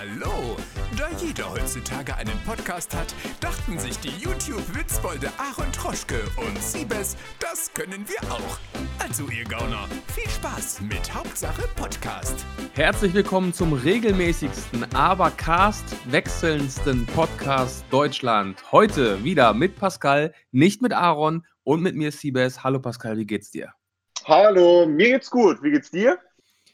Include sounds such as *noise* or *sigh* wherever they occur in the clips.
Hallo! Da jeder heutzutage einen Podcast hat, dachten sich die YouTube-Witzbolde Aaron Troschke und Siebes, das können wir auch. Also ihr Gauner, viel Spaß mit Hauptsache Podcast. Herzlich willkommen zum regelmäßigsten, aber cast-wechselndsten Podcast Deutschland. Heute wieder mit Pascal, nicht mit Aaron und mit mir Siebes. Hallo Pascal, wie geht's dir? Hallo, mir geht's gut. Wie geht's dir?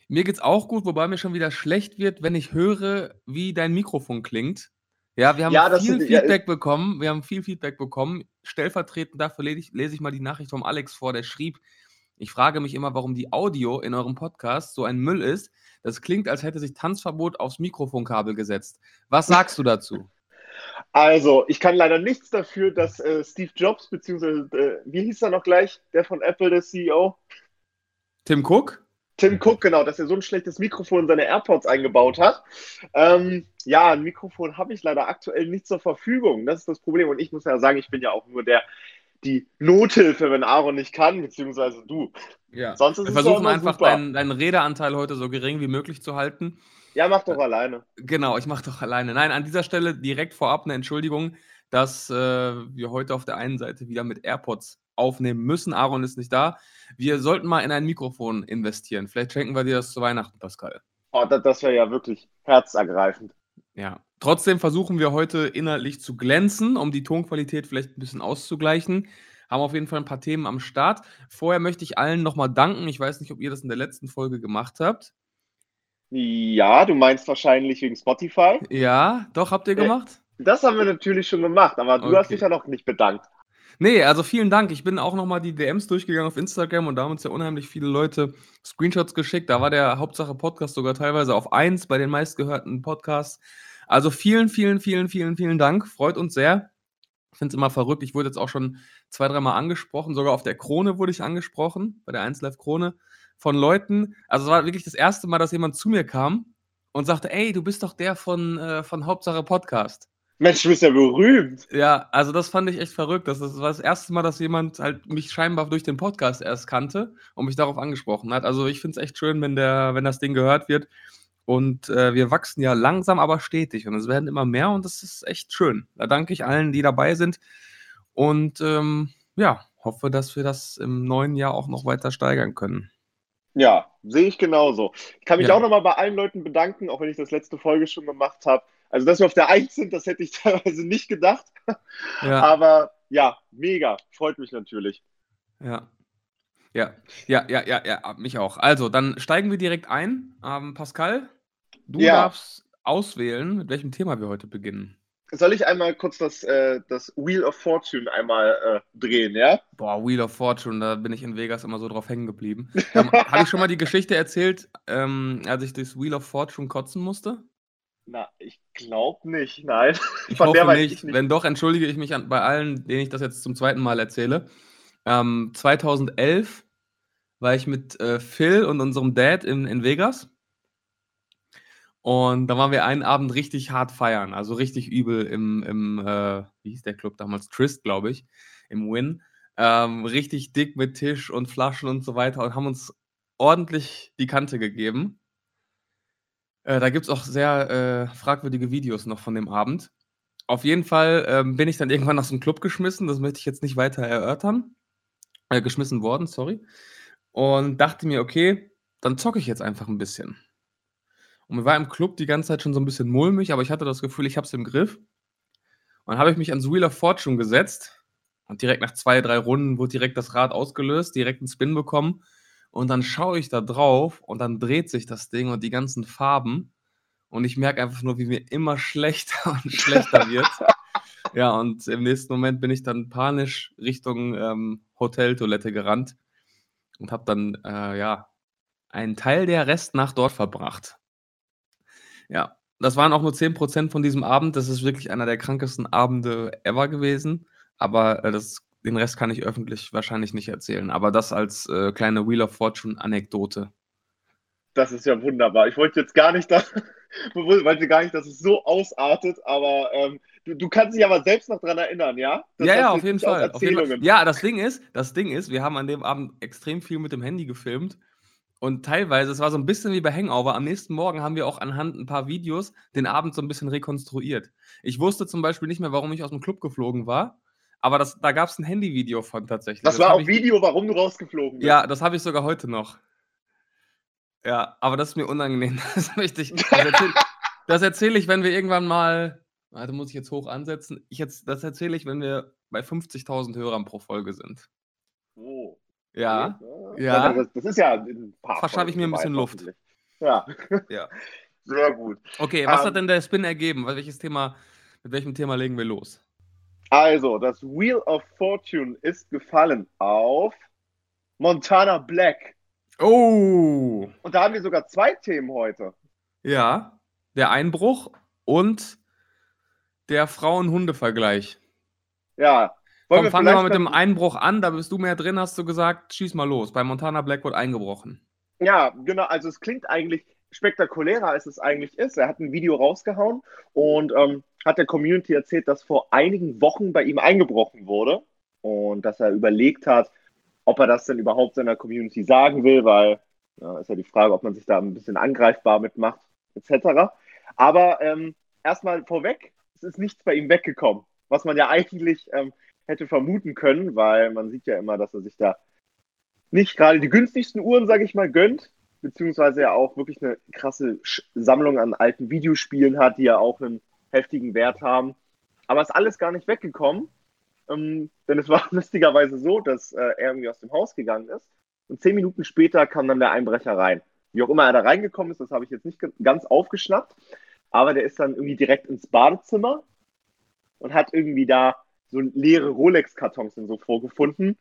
Mir geht's auch gut, wobei mir schon wieder schlecht wird, wenn ich höre, wie dein Mikrofon klingt. Ja, wir haben Ja, viel sind- ja, Feedback bekommen. Wir haben viel Feedback bekommen. Stellvertretend dafür lese ich, lese ich mal die Nachricht vom Alex vor, der schrieb, ich frage mich immer, warum die Audio in eurem Podcast so ein Müll ist. Das klingt, als hätte sich Tanzverbot aufs Mikrofonkabel gesetzt. Was sagst du dazu? Also, ich kann leider nichts dafür, dass äh, Steve Jobs, beziehungsweise, äh, wie hieß er noch gleich, der von Apple, der CEO? Tim Cook? Tim Cook, genau, dass er so ein schlechtes Mikrofon in seine AirPods eingebaut hat. Ähm, ja, ein Mikrofon habe ich leider aktuell nicht zur Verfügung. Das ist das Problem. Und ich muss ja sagen, ich bin ja auch nur der, die Nothilfe, wenn Aaron nicht kann, beziehungsweise du. Ja. Sonst ist Wir versuchen einfach deinen, deinen Redeanteil heute so gering wie möglich zu halten. Ja, mach doch alleine. Genau, ich mache doch alleine. Nein, an dieser Stelle direkt vorab eine Entschuldigung, dass äh, wir heute auf der einen Seite wieder mit AirPods aufnehmen müssen. Aaron ist nicht da. Wir sollten mal in ein Mikrofon investieren. Vielleicht schenken wir dir das zu Weihnachten, Pascal. Oh, das, das wäre ja wirklich herzergreifend. Ja. Trotzdem versuchen wir heute inhaltlich zu glänzen, um die Tonqualität vielleicht ein bisschen auszugleichen. Haben auf jeden Fall ein paar Themen am Start. Vorher möchte ich allen nochmal danken. Ich weiß nicht, ob ihr das in der letzten Folge gemacht habt. Ja, du meinst wahrscheinlich wegen Spotify. Ja, doch, habt ihr Äh, gemacht? Das haben wir natürlich schon gemacht, aber du hast Okay. dich ja noch nicht bedankt. Nee, also vielen Dank. Ich bin auch nochmal die DMs durchgegangen auf Instagram und da haben uns ja unheimlich viele Leute Screenshots geschickt. Da war der Hauptsache Podcast sogar teilweise auf 1 bei den meistgehörten Podcasts. Also vielen, vielen, vielen, vielen, vielen Dank. Freut uns sehr. Ich finde es immer verrückt. Ich wurde jetzt auch schon zwei, dreimal angesprochen. Sogar auf der Krone wurde ich angesprochen, bei der 1 Live Krone, von Leuten. Also es war wirklich das erste Mal, dass jemand zu mir kam und sagte, ey, du bist doch der von, äh, von Hauptsache Podcast. Mensch, du bist ja berühmt. Ja, also das fand ich echt verrückt. Das, das war das erste Mal, dass jemand halt mich scheinbar durch den Podcast erst kannte und mich darauf angesprochen hat. Also ich finde es echt schön, wenn, der, wenn das Ding gehört wird. Und äh, wir wachsen ja langsam, aber stetig. Und es werden immer mehr und das ist echt schön. Da danke ich allen, die dabei sind. Und ähm, ja, hoffe, dass wir das im neuen Jahr auch noch weiter steigern können. Ja, sehe ich genauso. Ich kann mich Ja. auch nochmal bei allen Leuten bedanken, auch wenn ich das letzte Folge schon gemacht habe. Also, dass wir auf der 1 sind, das hätte ich *laughs* teilweise nicht gedacht. Ja. Aber ja, mega. Freut mich natürlich. Ja. Ja, ja, ja, ja, ja, mich auch. Also, dann steigen wir direkt ein. Ähm, Pascal, du Ja. darfst auswählen, mit welchem Thema wir heute beginnen. Soll ich einmal kurz das, äh, das Wheel of Fortune einmal äh, drehen, ja? Boah, Wheel of Fortune, da bin ich in Vegas immer so drauf hängen geblieben. Ähm, Habe ich schon mal die Geschichte erzählt, ähm, als ich durchs Wheel of Fortune kotzen musste? Na, ich glaube nicht, nein. Ich *laughs* Von hoffe nicht. ich nicht. Wenn doch, entschuldige ich mich an, bei allen, denen ich das jetzt zum zweiten Mal erzähle. Ähm, 2011 war ich mit äh, Phil und unserem Dad in, in Vegas. Und da waren wir einen Abend richtig hart feiern, also richtig übel im, im äh, wie hieß der Club damals? Trist, glaube ich, im Win. Ähm, richtig dick mit Tisch und Flaschen und so weiter und haben uns ordentlich die Kante gegeben. Äh, da gibt es auch sehr äh, fragwürdige Videos noch von dem Abend. Auf jeden Fall ähm, bin ich dann irgendwann aus dem Club geschmissen. Das möchte ich jetzt nicht weiter erörtern. Äh, geschmissen worden, sorry. Und dachte mir, okay, dann zocke ich jetzt einfach ein bisschen. Und mir war im Club die ganze Zeit schon so ein bisschen mulmig, aber ich hatte das Gefühl, ich habe es im Griff. Und dann habe ich mich ans Wheel of Fortune gesetzt und direkt nach zwei, drei Runden wurde direkt das Rad ausgelöst, direkt einen Spin bekommen. Und dann schaue ich da drauf und dann dreht sich das Ding und die ganzen Farben. Und ich merke einfach nur, wie mir immer *laughs* schlechter und schlechter wird. *laughs* Ja, und im nächsten Moment bin ich dann panisch Richtung ähm, Hoteltoilette gerannt und habe dann, äh, ja, einen Teil der Restnacht dort verbracht. Ja, das waren auch nur 10% von diesem Abend. Das ist wirklich einer der krankesten Abende ever gewesen. Aber äh, das, den Rest kann ich öffentlich wahrscheinlich nicht erzählen. Aber das als äh, kleine Wheel of Fortune-Anekdote. Das ist ja wunderbar. Ich wollte jetzt gar nicht, da, *laughs* wollte gar nicht, dass es so ausartet, aber ähm, du, du kannst dich aber selbst noch dran erinnern, ja? Das ja, ja, auf jeden, Fall, auf jeden Fall. Ja, das Ding ist, das Ding ist, wir haben an dem Abend extrem viel mit dem Handy gefilmt Und teilweise, es war so ein bisschen wie bei Hangover, am nächsten Morgen haben wir auch anhand ein paar Videos den Abend so ein bisschen rekonstruiert. Ich wusste zum Beispiel nicht mehr, warum ich aus dem Club geflogen war, aber das, da gab es ein Handyvideo von tatsächlich. Das, war auch Video, warum du rausgeflogen bist. Ja, das habe ich sogar heute noch. Ja, aber das ist mir unangenehm. *laughs* Das möchte ich. Das erzähle erzähl ich, wenn wir irgendwann mal. Warte, muss ich jetzt hoch ansetzen. Ich jetzt, das erzähle ich, wenn wir bei 50.000 Hörern pro Folge sind. Oh. Ja. Okay. Ja. Das, das, ist ja ein paar. Verschaffe ich mir ein bisschen Luft. Ja. *laughs* Ja. Sehr gut. Okay, was um, hat ähm, denn der Spin ergeben? Welches Thema, mit welchem Thema legen wir los? Also, das Wheel of Fortune ist gefallen auf Montana Black. Oh! Und da haben wir sogar zwei Themen heute. Ja, der Einbruch und der Frauen-Hunde-Vergleich. Ja. Komm, fangen wir mal mit dem Einbruch an. Da bist du mehr drin, hast du gesagt. Schieß mal los. Bei Montana Blackwood eingebrochen. Ja, genau. Also es klingt eigentlich spektakulärer, als es eigentlich ist. Er hat ein Video rausgehauen und ähm, hat der Community erzählt, dass vor einigen Wochen bei ihm eingebrochen wurde und dass er überlegt hat, ob er das denn überhaupt seiner Community sagen will, weil ja, ist ja die Frage, ob man sich da ein bisschen angreifbar mitmacht, etc. Aber ähm, erstmal vorweg, es ist nichts bei ihm weggekommen, was man ja *laughs* eigentlich ähm, hätte vermuten können, weil man sieht ja immer, dass er sich da nicht gerade die günstigsten Uhren, sage ich mal, gönnt, beziehungsweise ja auch wirklich eine krasse Sammlung an alten Videospielen hat, die ja auch einen heftigen Wert haben. Aber ist alles gar nicht weggekommen, ähm, denn es war *laughs* lustigerweise so, dass äh, er irgendwie aus dem Haus gegangen ist und zehn Minuten später kam dann der Einbrecher rein. Wie auch immer er da reingekommen ist, das habe ich jetzt nicht ganz aufgeschnappt, aber der ist dann irgendwie direkt ins Badezimmer und hat irgendwie da so leere Rolex-Kartons und so vorgefunden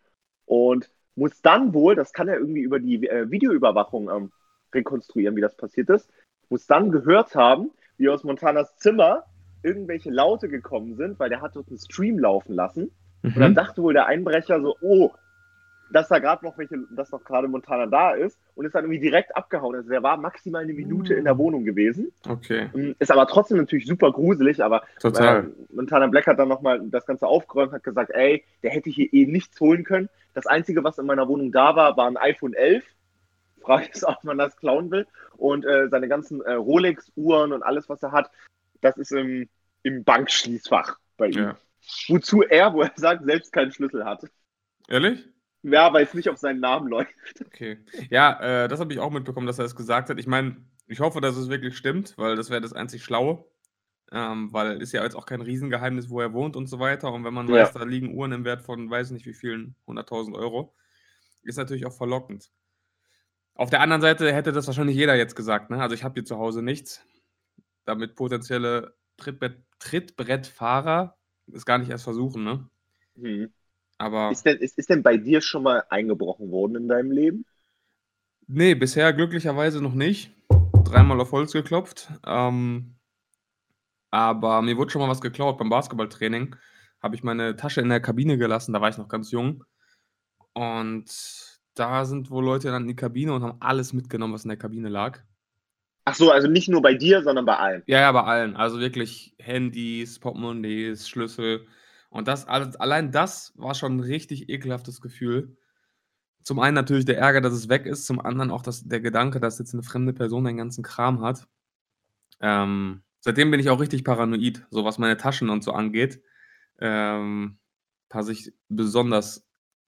und muss dann wohl, das kann er irgendwie über die äh, Videoüberwachung ähm, rekonstruieren, wie das passiert ist, muss dann gehört haben, wie aus Montanas Zimmer irgendwelche Laute gekommen sind, weil der hat dort einen Stream laufen lassen. Mhm. Und dann mhm. dachte wohl der Einbrecher so, oh, dass da gerade noch welche, dass noch gerade Montana da ist und ist dann irgendwie direkt abgehauen. Also der war maximal eine Minute in der Wohnung gewesen. Okay. Ähm, ist aber trotzdem natürlich super gruselig, aber Total. Äh, Montana Black hat dann nochmal das Ganze aufgeräumt, hat gesagt, ey, der hätte hier eh nichts holen können. Das Einzige, was in meiner Wohnung da war, war ein iPhone 11. Frage ist, ob man das klauen will. Und äh, seine ganzen äh, Rolex-Uhren und alles, was er hat, das ist im, im Bankschließfach bei ihm. Ja. Wozu er, wo er sagt, selbst keinen Schlüssel hat. Ehrlich? Ja, weil es nicht auf seinen Namen läuft. Okay. Ja, äh, das habe ich auch mitbekommen, dass er es gesagt hat. Ich meine, ich hoffe, dass es wirklich stimmt, weil das wäre das einzig Schlaue. Ähm, weil ist ja jetzt auch kein Riesengeheimnis, wo er wohnt und so weiter. Und wenn man ja. weiß, da liegen Uhren im Wert von weiß nicht wie vielen 100.000 Euro, ist natürlich auch verlockend. Auf der anderen Seite hätte das wahrscheinlich jeder jetzt gesagt. Ne? Also ich habe hier zu Hause nichts, damit potenzielle Trittbrett, Trittbrettfahrer es gar nicht erst versuchen. Ne? Mhm. Aber ist denn, ist, ist denn bei dir schon mal eingebrochen worden in deinem Leben? Nee, bisher glücklicherweise noch nicht. Dreimal auf Holz geklopft. Ähm, aber mir wurde schon mal was geklaut beim Basketballtraining. Habe ich meine Tasche in der Kabine gelassen, da war ich noch ganz jung. Und da sind wohl Leute dann in die Kabine und haben alles mitgenommen, was in der Kabine lag. Ach so, also nicht nur bei dir, sondern bei allen. Ja, ja, bei allen. Also wirklich Handys, Portemonnaies, Schlüssel. Und das, allein das war schon ein richtig ekelhaftes Gefühl. Zum einen natürlich der Ärger, dass es weg ist, zum anderen auch das, der Gedanke, dass jetzt eine fremde Person den ganzen Kram hat. Ähm, seitdem bin ich auch richtig paranoid, so was meine Taschen und so angeht. Ähm, passe ich besonders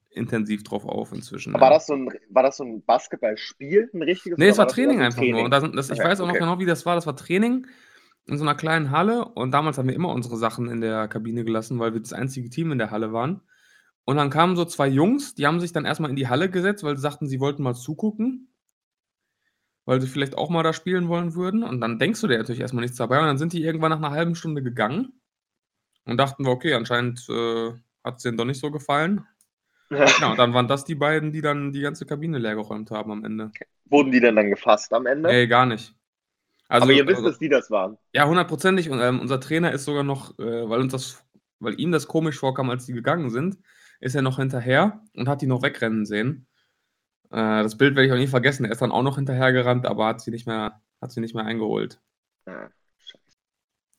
intensiv drauf auf inzwischen. Aber ja. war, das so ein, war das so ein Basketballspiel, ein richtiges? Nee, es war Training einfach Training? nur. Und das, das, ich okay, weiß auch noch okay. genau, wie das war. Das war Training in so einer kleinen Halle und damals haben wir immer unsere Sachen in der Kabine gelassen, weil wir das einzige Team in der Halle waren. Und dann kamen so zwei Jungs, die haben sich dann erstmal in die Halle gesetzt, weil sie sagten, sie wollten mal zugucken, weil sie vielleicht auch mal da spielen wollen würden. Und dann denkst du dir natürlich erstmal nichts dabei. Und dann sind die irgendwann nach einer halben Stunde gegangen und dachten wir, okay, anscheinend äh, hat es denen doch nicht so gefallen. Ja, und dann waren das die beiden, die dann die ganze Kabine leergeräumt haben am Ende. Wurden die denn dann gefasst am Ende? Nee, gar nicht. Also, Aber ihr wisst, also, dass die das waren. Ja, hundertprozentig. Und ähm, unser Trainer ist sogar noch, äh, weil uns das, weil ihm das komisch vorkam, als die gegangen sind, ist er noch hinterher und hat die noch wegrennen sehen. Äh, das Bild werde ich auch nie vergessen. Er ist dann auch noch hinterhergerannt, aber hat sie nicht mehr, hat sie nicht mehr eingeholt. Ja, scheiße.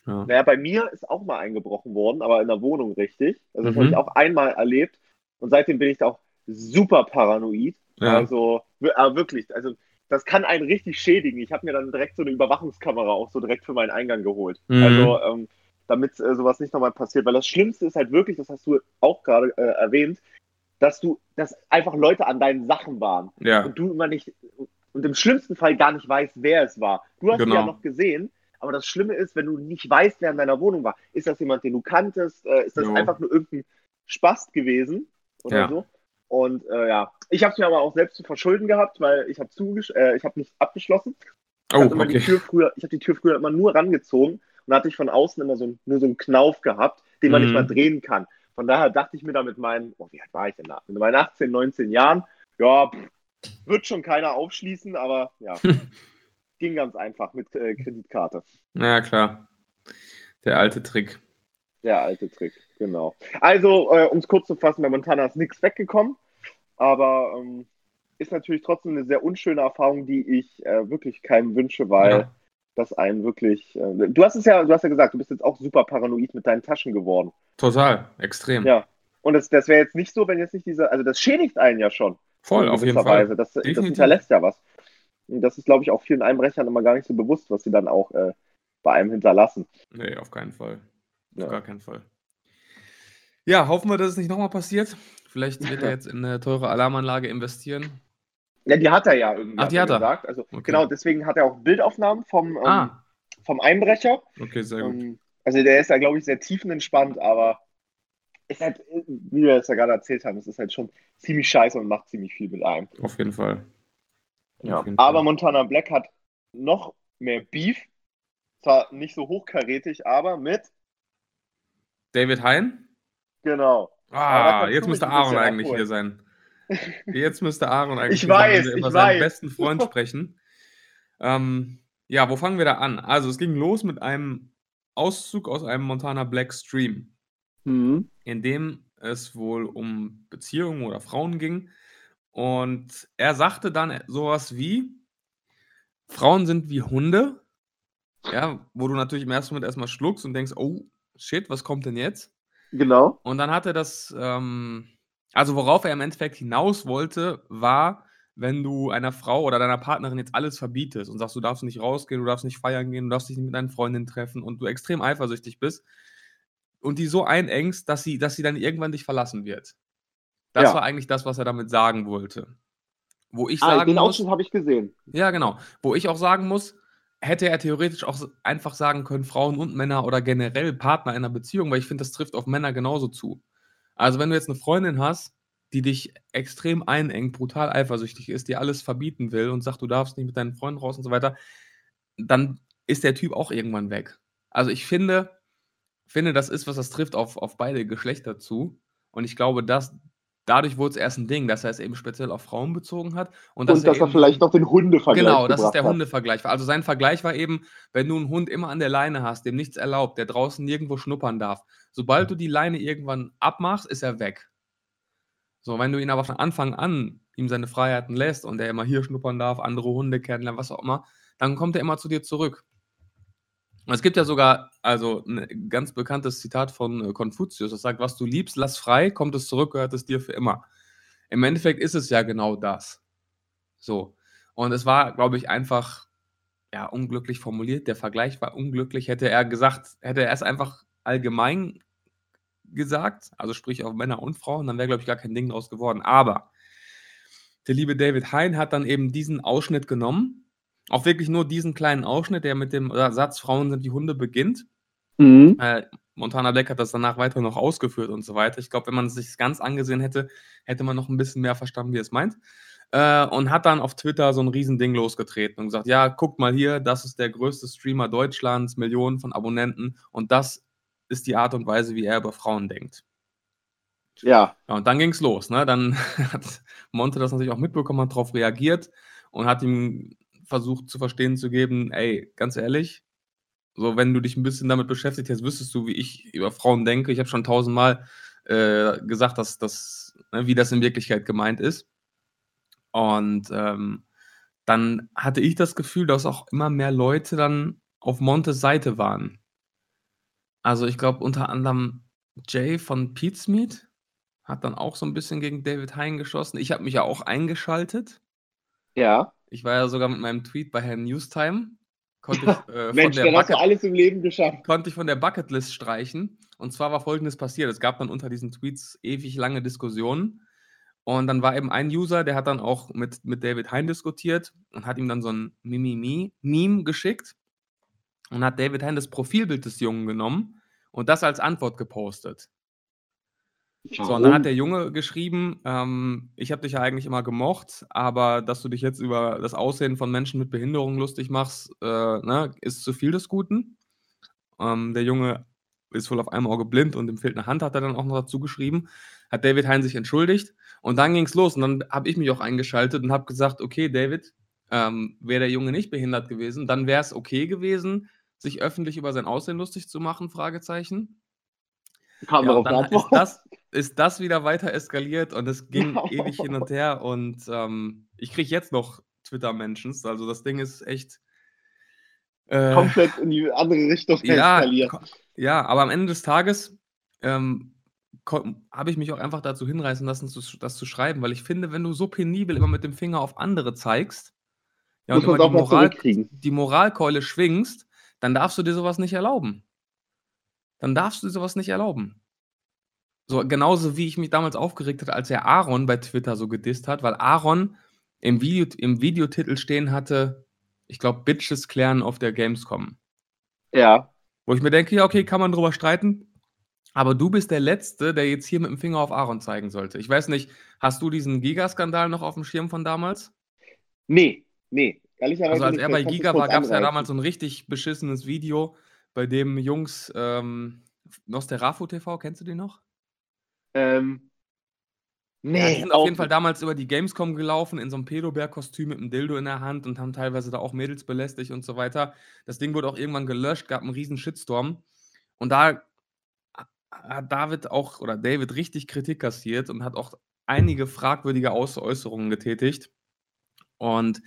Ja. Naja, bei mir ist auch mal eingebrochen worden, aber in der Wohnung richtig. Also das mhm. habe ich auch einmal erlebt. Und seitdem bin ich da auch super paranoid. Ja. Also, aber wirklich, also das kann einen richtig schädigen. Ich habe mir dann direkt so eine Überwachungskamera auch so direkt für meinen Eingang geholt. Mhm. Also, ähm, damit äh, sowas nicht nochmal passiert. Weil das Schlimmste ist halt wirklich, das hast du auch gerade äh, erwähnt, dass du, dass einfach Leute an deinen Sachen waren Ja, und du immer nicht, und im schlimmsten Fall gar nicht weißt, wer es war. Du hast ihn ja Genau. noch gesehen, aber das Schlimme ist, wenn du nicht weißt, wer in deiner Wohnung war. Ist das jemand, den du kanntest? Äh, ist das Jo. einfach nur irgendein Spast gewesen oder Ja. so? Und äh, ja, ich habe es mir aber auch selbst zu verschulden gehabt, weil ich habe äh, ich habe nicht abgeschlossen. Ich Oh, die okay. Tür früher, ich habe die Tür früher immer nur rangezogen und da hatte ich von außen immer so ein, nur so einen Knauf gehabt, den man Mhm. nicht mal drehen kann. Von daher dachte ich mir da mit meinen, oh, wie alt war ich denn da? Mit meinen 18, 19 Jahren, ja, pff, wird schon keiner aufschließen, aber ja, *laughs* ging ganz einfach mit äh, Kreditkarte. Ja, klar. Der alte Trick. Der alte Trick, genau. Also, äh, um es kurz zu fassen, bei Montana ist nichts weggekommen, aber ähm, ist natürlich trotzdem eine sehr unschöne Erfahrung, die ich äh, wirklich keinem wünsche, weil Ja. das einen wirklich. Äh, du hast es ja, du hast ja gesagt, du bist jetzt auch super paranoid mit deinen Taschen geworden. Total, extrem. Ja. Und das, das wäre jetzt nicht so, wenn jetzt nicht diese, also das schädigt einen ja schon. Voll, auf jeden gewisser Fall. Weise. Das, das hinterlässt ja was. Und das ist, glaube ich, auch vielen Einbrechern immer gar nicht so bewusst, was sie dann auch äh, bei einem hinterlassen. Nee, auf keinen Fall. Auf Ja. gar keinen Fall. Ja, hoffen wir, dass es nicht nochmal passiert. Vielleicht wird er jetzt in eine teure Alarmanlage investieren. Ja, die hat er ja irgendwie Ach, die hat er gesagt. Also Okay. genau, deswegen hat er auch Bildaufnahmen vom, ähm, Ah, vom Einbrecher. okay, sehr gut. Ähm, also der ist da, glaube ich, sehr tiefenentspannt, aber ist halt, wie wir es ja gerade erzählt haben, es ist halt schon ziemlich scheiße und macht ziemlich viel mit einem. Auf jeden Fall. Ja. Auf jeden Aber Fall. Montana Black hat noch mehr Beef. Zwar nicht so hochkarätig, aber mit, David Hein? Genau. Ah, jetzt müsste Aaron eigentlich abholen. hier sein. Jetzt müsste Aaron *laughs* eigentlich Ich hier sein, weiß, ich über seinen weiß. besten Freund *laughs* sprechen. Ähm, ja, wo fangen wir da an? Also, es ging los mit einem Auszug aus einem Montana Black Stream. Mhm. in dem es wohl um Beziehungen oder Frauen ging. Und er sagte dann sowas wie: Frauen sind wie Hunde. Ja, wo du natürlich im ersten Moment erstmal schluckst und denkst: Oh, shit, was kommt denn jetzt? Genau. Und dann hat er das, ähm, also worauf er im Endeffekt hinaus wollte, war, wenn du einer Frau oder deiner Partnerin jetzt alles verbietest und sagst, du darfst nicht rausgehen, du darfst nicht feiern gehen, du darfst dich nicht mit deinen Freundinnen treffen und du extrem eifersüchtig bist und die so einengst, dass sie, dass sie dann irgendwann dich verlassen wird. Das Ja. war eigentlich das, was er damit sagen wollte. Wo ich Ah, sagen den muss, Ausschnitt habe ich gesehen. ja, genau. Wo ich auch sagen muss, hätte er theoretisch auch einfach sagen können, Frauen und Männer oder generell Partner in einer Beziehung, weil ich finde, das trifft auf Männer genauso zu. Also, wenn du jetzt eine Freundin hast, die dich extrem einengt, brutal eifersüchtig ist, dir alles verbieten will und sagt, du darfst nicht mit deinen Freunden raus und so weiter, dann ist der Typ auch irgendwann weg. Also, ich finde, finde, das ist was, das trifft auf, auf beide Geschlechter zu. Und ich glaube, dass dadurch wurde es erst ein Ding, dass er es eben speziell auf Frauen bezogen hat. Und dass, Und dass er eben vielleicht noch den Hundevergleich Genau, das ist der hat. Hundevergleich. Also sein Vergleich war eben, wenn du einen Hund immer an der Leine hast, dem nichts erlaubt, der draußen nirgendwo schnuppern darf, sobald du die Leine irgendwann abmachst, ist er weg. So, wenn du ihn aber von Anfang an ihm seine Freiheiten lässt und er immer hier schnuppern darf, andere Hunde kennenlernen, was auch immer, dann kommt er immer zu dir zurück. Es gibt ja sogar, also ein ganz bekanntes Zitat von äh, Konfuzius, das sagt, was du liebst, lass frei, kommt es zurück, gehört es dir für immer. Im Endeffekt ist es ja genau das. So. Und es war, glaube ich, einfach ja, unglücklich formuliert. Der Vergleich war unglücklich. Hätte er gesagt, hätte er es einfach allgemein gesagt, also sprich auf Männer und Frauen, dann wäre, glaube ich, gar kein Ding draus geworden. Aber der liebe David Hein hat dann eben diesen Ausschnitt genommen, auch wirklich nur diesen kleinen Ausschnitt, der mit dem Satz Frauen sind wie Hunde beginnt. Mhm. Äh, Montana Black hat das danach weiter noch ausgeführt und so weiter. Ich glaube, wenn man es sich ganz angesehen hätte, hätte man noch ein bisschen mehr verstanden, wie er es meint. Äh, und hat dann auf Twitter so ein Riesending losgetreten und gesagt, ja, guckt mal hier, das ist der größte Streamer Deutschlands, Millionen von Abonnenten und das ist die Art und Weise, wie er über Frauen denkt. Ja. Ja, und dann ging es los. Ne? Dann *laughs* hat Monte das natürlich auch mitbekommen, hat darauf reagiert und hat ihm versucht zu verstehen zu geben, ey, ganz ehrlich, so wenn du dich ein bisschen damit beschäftigt hast, wüsstest du, wie ich über Frauen denke. Ich habe schon tausendmal äh, gesagt, dass das, ne, wie das in Wirklichkeit gemeint ist. Und ähm, dann hatte ich das Gefühl, dass auch immer mehr Leute dann auf Montes Seite waren. Also ich glaube unter anderem Jay von Pete's Meat hat dann auch so ein bisschen gegen David Hein geschossen. Ich habe mich ja auch eingeschaltet. Ja. Ich war ja sogar mit meinem Tweet bei Herrn Newstime. Konnte ich, äh, Mensch, dann hast du alles im Leben geschafft. Konnte ich von der Bucketlist streichen. Und zwar war folgendes passiert: Es gab dann unter diesen Tweets ewig lange Diskussionen. Und dann war eben ein User, der hat dann auch mit, mit David Hein diskutiert und hat ihm dann so ein Mimimi-Meme geschickt und hat David Hein das Profilbild des Jungen genommen und das als Antwort gepostet. So, und dann hat der Junge geschrieben, ähm, ich habe dich ja eigentlich immer gemocht, aber dass du dich jetzt über das Aussehen von Menschen mit Behinderung lustig machst, äh, ne, ist zu viel des Guten. Ähm, der Junge ist wohl auf einem Auge blind und ihm fehlt eine Hand, hat er dann auch noch dazu geschrieben. Hat David Hein sich entschuldigt und dann ging es los und dann habe ich mich auch eingeschaltet und habe gesagt, okay, David, ähm, wäre der Junge nicht behindert gewesen, dann wäre es okay gewesen, sich öffentlich über sein Aussehen lustig zu machen, Fragezeichen. Kam ja, dann ist das, ist das wieder weiter eskaliert und es ging ewig hin und her und ähm, ich kriege jetzt noch Twitter-Mentions, also das Ding ist echt äh, komplett in die andere Richtung ja, eskaliert. Ja, aber am Ende des Tages ähm, habe ich mich auch einfach dazu hinreißen lassen, das zu schreiben, weil ich finde, wenn du so penibel immer mit dem Finger auf andere zeigst ja, und immer die, Moral, die Moralkeule schwingst, dann darfst du dir sowas nicht erlauben. Dann darfst du dir sowas nicht erlauben. So, genauso wie ich mich damals aufgeregt hatte, als er Aaron bei Twitter so gedisst hat, weil Aaron im, Video, im Videotitel stehen hatte, ich glaube, Bitches klären auf der Gamescom. Ja. Wo ich mir denke, ja, okay, kann man drüber streiten. Aber du bist der Letzte, der jetzt hier mit dem Finger auf Aaron zeigen sollte. Ich weiß nicht, hast du diesen Giga-Skandal noch auf dem Schirm von damals? Nee, nee. Ehrlicherweise also als er bei Giga war, gab es ja damals so ein richtig beschissenes Video, bei dem Jungs ähm, Nosterafo TV, kennst du den noch? Ähm, nee. Ja, sind auf jeden Fall damals über die Gamescom gelaufen, in so einem Pedobär-Kostüm mit einem Dildo in der Hand und haben teilweise da auch Mädels belästigt und so weiter. Das Ding wurde auch irgendwann gelöscht, gab einen riesen Shitstorm. Und da hat David auch oder David richtig Kritik kassiert und hat auch einige fragwürdige Äußerungen getätigt. Und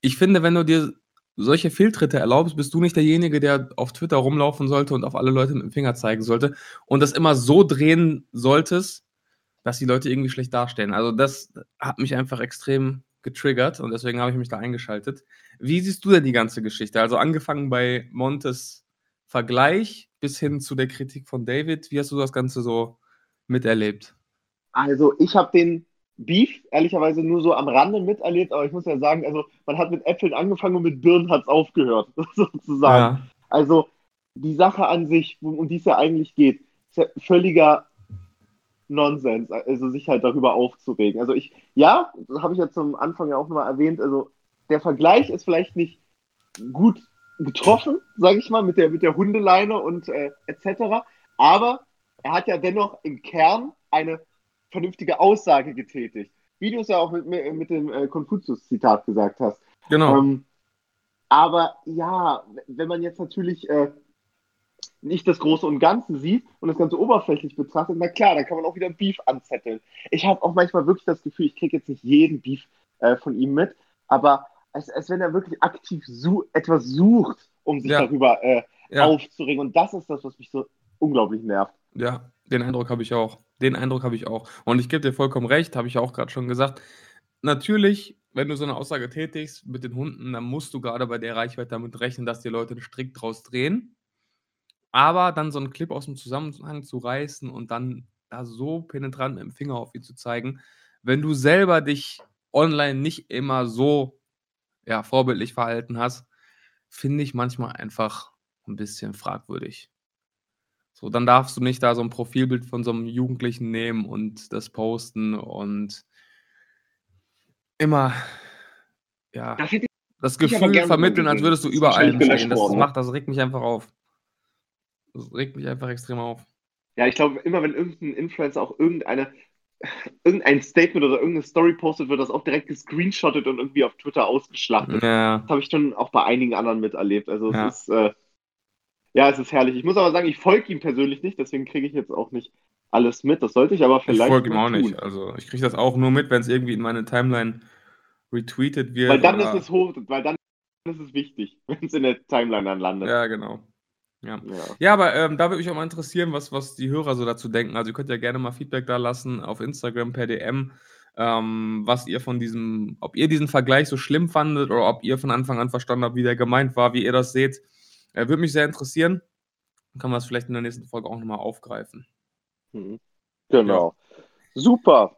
ich finde, wenn du dir solche Fehltritte erlaubst, bist du nicht derjenige, der auf Twitter rumlaufen sollte und auf alle Leute mit dem Finger zeigen sollte und das immer so drehen solltest, dass die Leute irgendwie schlecht darstellen. Also das hat mich einfach extrem getriggert und deswegen habe ich mich da eingeschaltet. Wie siehst du denn die ganze Geschichte? Also angefangen bei Montes Vergleich bis hin zu der Kritik von David. Wie hast du das Ganze so miterlebt? Also ich habe den Beef ehrlicherweise nur so am Rande miterlebt, aber ich muss ja sagen, also man hat mit Äpfeln angefangen und mit Birnen hat es aufgehört, *laughs* sozusagen. Ja. Also die Sache an sich, um die es ja eigentlich geht, ist ja völliger Nonsens, also sich halt darüber aufzuregen. Also ich, ja, das habe ich ja zum Anfang ja auch nochmal erwähnt, also der Vergleich ist vielleicht nicht gut getroffen, sage ich mal, mit der, mit der Hundeleine und äh, etc. Aber er hat ja dennoch im Kern eine vernünftige Aussage getätigt. Wie du es ja auch mit, mit dem äh, Konfuzius-Zitat gesagt hast. Genau. Ähm, aber ja, wenn man jetzt natürlich äh, nicht das Große und Ganze sieht und das Ganze oberflächlich betrachtet, na klar, dann kann man auch wieder Beef anzetteln. Ich habe auch manchmal wirklich das Gefühl, ich kriege jetzt nicht jeden Beef äh, von ihm mit, aber als, als wenn er wirklich aktiv su etwas sucht, um sich ja. darüber äh, ja. aufzuregen. Und das ist das, was mich so unglaublich nervt. Ja, den Eindruck habe ich auch. Den Eindruck habe ich auch. Und ich gebe dir vollkommen recht, habe ich auch gerade schon gesagt. Natürlich, wenn du so eine Aussage tätigst mit den Hunden, dann musst du gerade bei der Reichweite damit rechnen, dass die Leute einen Strick draus drehen. Aber dann so einen Clip aus dem Zusammenhang zu reißen und dann da so penetrant mit dem Finger auf ihn zu zeigen, wenn du selber dich online nicht immer so ja, vorbildlich verhalten hast, finde ich manchmal einfach ein bisschen fragwürdig. So, dann darfst du nicht da so ein Profilbild von so einem Jugendlichen nehmen und das posten und immer, ja, das, das Gefühl vermitteln, als würdest du überall stehen. Das, macht, das regt mich einfach auf. Das regt mich einfach extrem auf. Ja, ich glaube, immer wenn irgendein Influencer auch irgendeine irgendein Statement oder irgendeine Story postet, wird das auch direkt gescreenshottet und irgendwie auf Twitter ausgeschlachtet. Ja. Das habe ich schon auch bei einigen anderen miterlebt. Also ja. es ist, äh, ja, es ist herrlich. Ich muss aber sagen, ich folge ihm persönlich nicht, deswegen kriege ich jetzt auch nicht alles mit. Das sollte ich aber vielleicht. Ich folge ihm auch tun. nicht. Also ich kriege das auch nur mit, wenn es irgendwie in meine Timeline retweetet wird. Weil dann oder... ist es hoch, weil dann ist es wichtig, *laughs* wenn es in der Timeline dann landet. Ja, genau. Ja. ja. Ja, aber ähm, da würde mich auch mal interessieren, was, was die Hörer so dazu denken. Also ihr könnt ja gerne mal Feedback da lassen auf Instagram per DM. ähm, was ihr von diesem, ob ihr diesen Vergleich so schlimm fandet oder ob ihr von Anfang an verstanden habt, wie der gemeint war, wie ihr das seht. Äh, Würde mich sehr interessieren. Dann kann man es vielleicht in der nächsten Folge auch nochmal aufgreifen. Mhm. Genau. Super.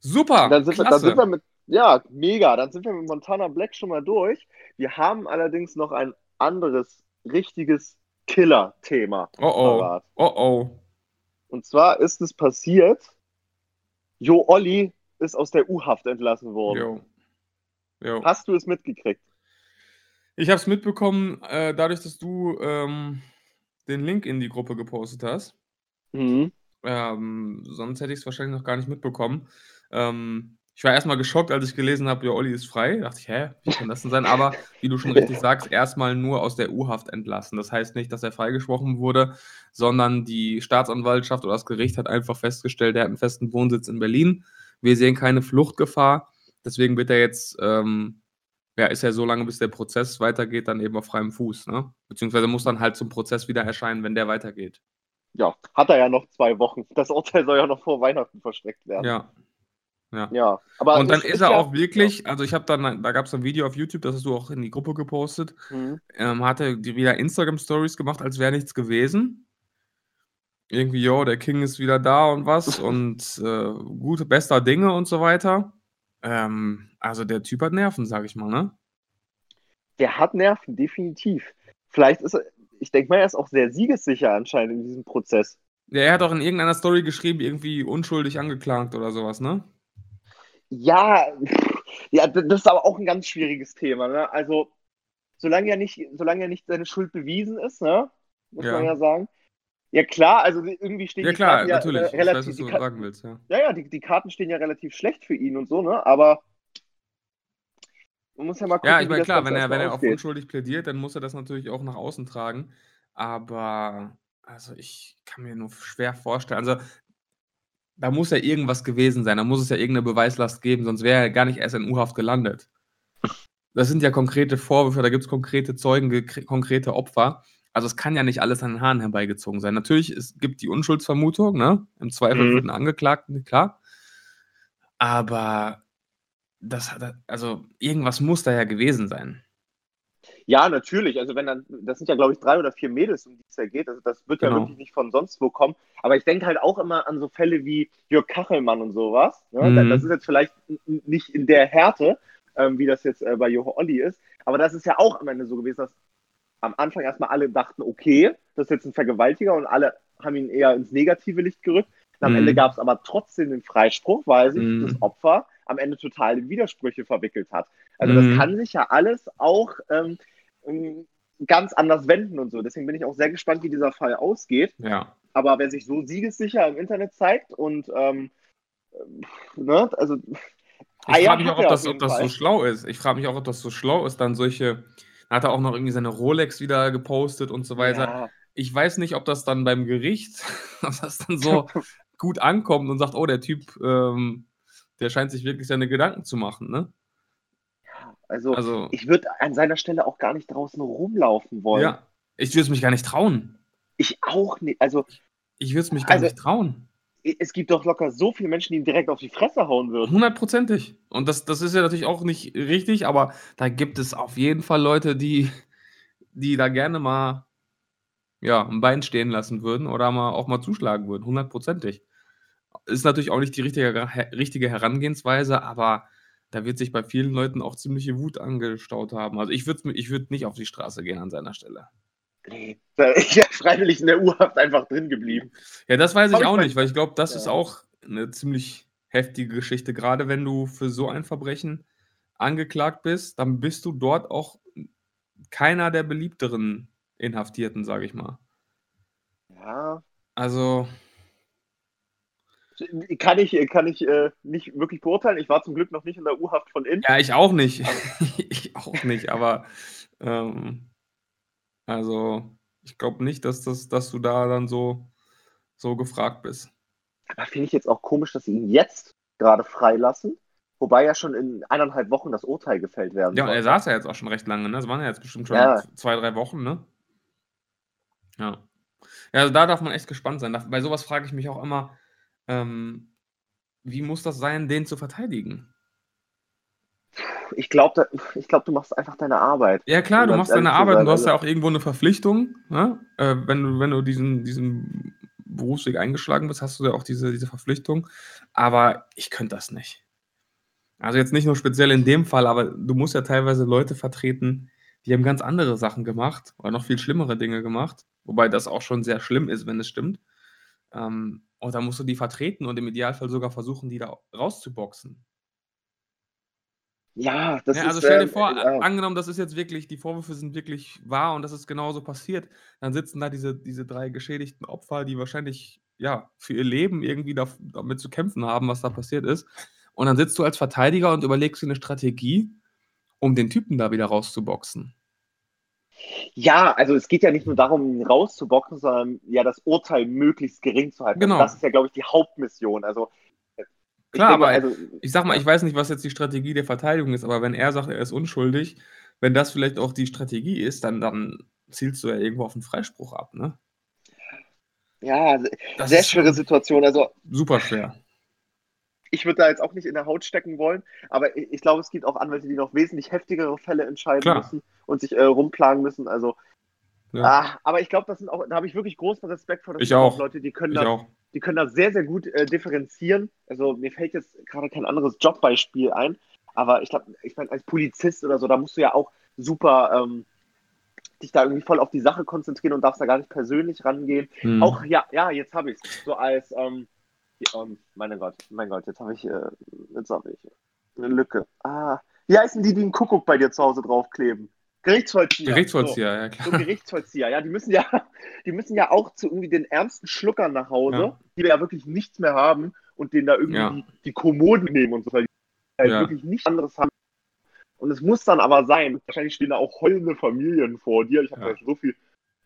Super. Dann sind, wir, dann sind wir mit, ja, mega. Dann sind wir mit Montana Black schon mal durch. Wir haben allerdings noch ein anderes, richtiges Killer-Thema. oh oh. Oh oh. Und zwar ist es passiert, Jo Olli ist aus der U-Haft entlassen worden. Jo. Jo. Hast du es mitgekriegt? Ich habe es mitbekommen, äh, dadurch, dass du ähm, den Link in die Gruppe gepostet hast. Mhm. Ähm, sonst hätte ich es wahrscheinlich noch gar nicht mitbekommen. Ähm, ich war erstmal geschockt, als ich gelesen habe, ja, Olli ist frei. Da dachte ich, hä, wie kann das denn sein? Aber wie du schon richtig *laughs* sagst, erstmal nur aus der U-Haft entlassen. Das heißt nicht, dass er freigesprochen wurde, sondern die Staatsanwaltschaft oder das Gericht hat einfach festgestellt, er hat einen festen Wohnsitz in Berlin. Wir sehen keine Fluchtgefahr. Deswegen wird er jetzt, ähm, ja, ist er so lange, bis der Prozess weitergeht, dann eben auf freiem Fuß. Ne? Beziehungsweise muss dann halt zum Prozess wieder erscheinen, wenn der weitergeht. Ja, hat er ja noch zwei Wochen. Das Urteil soll ja noch vor Weihnachten verstreckt werden. Ja. Ja. Ja, aber Und dann es ist er ja- auch wirklich, also ich habe dann, da gab es ein Video auf YouTube, das hast du auch in die Gruppe gepostet, Mhm. ähm, hat er die wieder Instagram-Stories gemacht, als wäre nichts gewesen. Irgendwie, yo, der King ist wieder da und was *laughs* und äh, gute, bester Dinge und so weiter. Ähm, also der Typ hat Nerven, sag ich mal, ne? Der hat Nerven, definitiv. Vielleicht ist er, ich denke mal, er ist auch sehr siegessicher anscheinend in diesem Prozess. Ja, er hat auch in irgendeiner Story geschrieben, irgendwie unschuldig angeklagt oder sowas, ne? Ja, *laughs* ja, das ist aber auch ein ganz schwieriges Thema. Ne? Also, solange ja nicht, solange ja nicht seine Schuld bewiesen ist, ne? muss Ja. man ja sagen. Ja, klar, also irgendwie stehen Ja, die klar, Karten ja natürlich. äh, Ich weiß, relativ, was du Ka- sagen willst, ja. ja, ja, die, die Karten stehen ja relativ schlecht für ihn und so, ne? Aber man muss ja mal gucken, Ja, ich meine, klar, wenn er, wenn er auf unschuldig plädiert, dann muss er das natürlich auch nach außen tragen. Aber, also ich kann mir nur schwer vorstellen. Also, da muss ja irgendwas gewesen sein. Da muss es ja irgendeine Beweislast geben, sonst wäre er gar nicht erst in U-Haft gelandet. Das sind ja konkrete Vorwürfe, da gibt es konkrete Zeugen, konkrete Opfer. Also, es kann ja nicht alles an den Haaren herbeigezogen sein. Natürlich, es gibt die Unschuldsvermutung, ne? Im Zweifel Mhm. für den Angeklagten, klar. Aber das hat, also irgendwas muss da ja gewesen sein. Ja, natürlich. Also wenn dann, das sind ja, glaube ich, drei oder vier Mädels, um die es ja geht. Also das wird ja Genau. wirklich nicht von sonst wo kommen. Aber ich denke halt auch immer an so Fälle wie Jörg Kachelmann und sowas. Ne? Mhm. Das ist jetzt vielleicht nicht in der Härte, ähm, wie das jetzt äh, bei Joho Olli ist. Aber das ist ja auch am Ende so gewesen, dass am Anfang erstmal alle dachten, okay, das ist jetzt ein Vergewaltiger und alle haben ihn eher ins negative Licht gerückt. Und am Mhm. Ende gab es aber trotzdem den Freispruch, weil sich Mhm. das Opfer am Ende total in Widersprüche verwickelt hat. Also Mhm. das kann sich ja alles auch ähm, ähm, ganz anders wenden und so. Deswegen bin ich auch sehr gespannt, wie dieser Fall ausgeht. Ja. Aber wer sich so siegessicher im Internet zeigt und ähm, ne, also Ich frage mich auch, ob das, ob das so schlau ist. Ich frage mich auch, ob das so schlau ist, dann solche. Hat er auch noch irgendwie seine Rolex wieder gepostet und so weiter. Ja, Ich weiß nicht, ob das dann beim Gericht, *laughs* ob das dann so *laughs* gut ankommt und sagt, oh, der Typ, ähm, der scheint sich wirklich seine Gedanken zu machen, ne? also, Also, ich würde an seiner Stelle auch gar nicht draußen rumlaufen wollen. ja. Ich würde es mich gar nicht trauen. Ich auch nicht. Also Ich würde es mich gar Also- nicht trauen. Es gibt doch locker so viele Menschen, die ihm direkt auf die Fresse hauen würden. Hundertprozentig. Und das, das ist ja natürlich auch nicht richtig, aber da gibt es auf jeden Fall Leute, die, die da gerne mal ja, ein Bein stehen lassen würden oder mal auch mal zuschlagen würden. Hundertprozentig. Ist natürlich auch nicht die richtige, richtige Herangehensweise, aber da wird sich bei vielen Leuten auch ziemliche Wut angestaut haben. Also ich würde ich würd nicht auf die Straße gehen an seiner Stelle. Nee. *laughs* Ich wäre freiwillig in der U-Haft einfach drin geblieben. Ja, das weiß ich auch nicht, weil ich glaube, das Ja. ist auch eine ziemlich heftige Geschichte. Gerade wenn du für so ein Verbrechen angeklagt bist, dann bist du dort auch keiner der beliebteren Inhaftierten, sage ich mal. Ja, Also, kann ich, kann ich äh, nicht wirklich beurteilen. Ich war zum Glück noch nicht in der U-Haft von innen. ja, ich auch nicht. *laughs* ich auch nicht, aber ähm, also, ich glaube nicht, dass, das, dass du da dann so, so gefragt bist. Aber finde ich jetzt auch komisch, dass sie ihn jetzt gerade freilassen, wobei ja schon in eineinhalb Wochen das Urteil gefällt werden Ja, und soll. er saß ja jetzt auch schon recht lange, ne? Das waren ja jetzt bestimmt schon Ja. zwei, drei Wochen, ne? Ja. Ja, also da darf man echt gespannt sein. Bei sowas frage ich mich auch immer, ähm, wie muss das sein, den zu verteidigen? Ich glaube, glaub, du machst einfach deine Arbeit. Ja, klar, du machst deine Arbeit und du hast ja auch irgendwo eine Verpflichtung. Ne? Äh, wenn, du, wenn du diesen, diesen Berufsweg eingeschlagen bist, hast du ja auch diese, diese Verpflichtung. Aber ich könnte das nicht. Also jetzt nicht nur speziell in dem Fall, aber du musst ja teilweise Leute vertreten, die haben ganz andere Sachen gemacht oder noch viel schlimmere Dinge gemacht. Wobei das auch schon sehr schlimm ist, wenn es stimmt. Ähm, und da musst du die vertreten und im Idealfall sogar versuchen, die da rauszuboxen. Ja, das Ja, ist. also stell dir Ähm, vor, ja. angenommen, das ist jetzt wirklich, die Vorwürfe sind wirklich wahr und das ist genauso passiert, dann sitzen da diese, diese drei geschädigten Opfer, die wahrscheinlich ja für ihr Leben irgendwie da, damit zu kämpfen haben, was da passiert ist. Und dann sitzt du als Verteidiger und überlegst dir eine Strategie, um den Typen da wieder rauszuboxen. Ja, also es geht ja nicht nur darum, ihn rauszuboxen, sondern ja das Urteil möglichst gering zu halten. Also Genau. das ist ja, glaube ich, die Hauptmission. Also Klar, denke, aber also, ich sag mal, ich weiß nicht, was jetzt die Strategie der Verteidigung ist, aber wenn er sagt, er ist unschuldig, wenn das vielleicht auch die Strategie ist, dann, dann zielst du ja irgendwo auf einen Freispruch ab, ne? ja, Das sehr schwere Situation. Also super schwer. ich würde da jetzt auch nicht in der Haut stecken wollen, aber ich, ich glaube, es gibt auch Anwälte, die noch wesentlich heftigere Fälle entscheiden Klar. müssen und sich äh, rumplagen müssen. Also, Ja. ah, aber ich glaube, das sind auch, da habe ich wirklich großen Respekt vor. Das Ich auch. Leute, die können Ich das, auch. Die können das sehr, sehr gut äh, differenzieren. Also mir fällt jetzt gerade kein anderes Jobbeispiel ein, aber ich glaube, ich meine, als Polizist oder so, da musst du ja auch super ähm, dich da irgendwie voll auf die Sache konzentrieren und darfst da gar nicht persönlich rangehen. Hm. Auch, ja, ja, jetzt habe ich es. So als, ähm, ja, ähm, mein Gott, mein Gott, jetzt habe ich, äh, jetzt habe ich eine Lücke. Ah, wie heißen die, die einen Kuckuck bei dir zu Hause draufkleben? Gerichtsvollzieher. Gerichtsvollzieher, ja So, klar. so Gerichtsvollzieher, ja, die müssen ja, *laughs* die müssen ja auch zu irgendwie den ernsten Schluckern nach Hause, Ja. Die ja wirklich nichts mehr haben und denen da irgendwie Ja. die, die Kommoden nehmen und so, weil die halt Ja. wirklich nichts anderes haben. Und es muss dann aber sein, wahrscheinlich stehen da auch heulende Familien vor dir. Ich habe Ja. so viel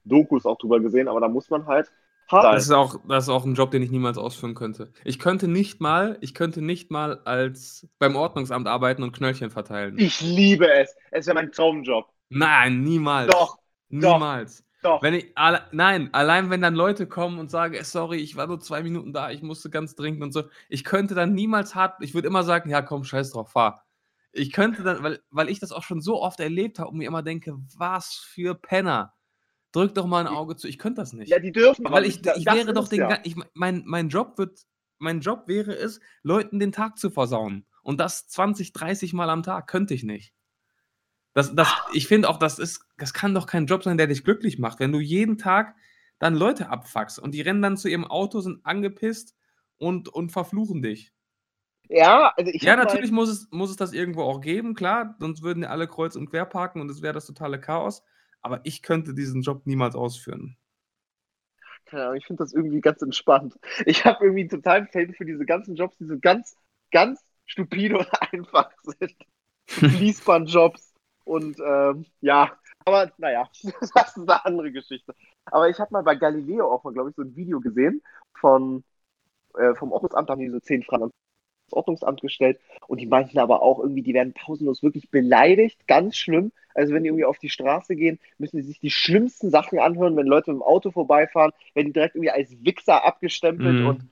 Dokus auch drüber gesehen, aber da muss man halt hart sein. Das ist, auch, das ist auch ein Job, den ich niemals ausführen könnte. Ich könnte nicht mal, ich könnte nicht mal als beim Ordnungsamt arbeiten und Knöllchen verteilen. Ich liebe es. Es wäre mein Traumjob. Nein, niemals. Doch. Niemals. Doch. Wenn ich, alle, nein, allein wenn dann Leute kommen und sagen, "Eh, sorry, ich war nur zwei Minuten da, ich musste ganz dringend und so, ich könnte dann niemals hart, ich würde immer sagen, ja komm, scheiß drauf, fahr. Ich könnte dann, weil, weil ich das auch schon so oft erlebt habe und mir immer denke, was für Penner. Drück doch mal ein Auge zu, ich könnte das nicht. Ja, die dürfen weil ich, ich wäre doch den, ja. ich, mein, mein Job wird, mein Job wäre es, Leuten den Tag zu versauen. Und das 20, 30 Mal am Tag könnte ich nicht. Das, das, ich finde auch, das ist, das kann doch kein Job sein, der dich glücklich macht, wenn du jeden Tag dann Leute abfuckst und die rennen dann zu ihrem Auto, sind angepisst und, und verfluchen dich. Ja, also ich ja, natürlich muss es, muss es das irgendwo auch geben, klar, sonst würden ja alle kreuz und quer parken und es wäre das totale Chaos. Aber ich könnte diesen Job niemals ausführen. keine Ahnung, ich finde das irgendwie ganz entspannt. Ich habe irgendwie totalen Fable für diese ganzen Jobs, die so ganz, ganz stupide *laughs* und einfach sind. *laughs* Fließbandjobs und ähm, ja, aber naja, *laughs* das ist eine andere Geschichte. Aber ich habe mal bei Galileo auch mal, glaube ich, so ein Video gesehen von äh, vom Ordnungsamt, da haben die so zehn Fragen ans Ordnungsamt gestellt und die meinten aber auch irgendwie, die werden pausenlos wirklich beleidigt, ganz schlimm. Also wenn die irgendwie auf die Straße gehen, müssen die sich die schlimmsten Sachen anhören, wenn Leute mit dem Auto vorbeifahren, werden die direkt irgendwie als Wichser abgestempelt Mhm. und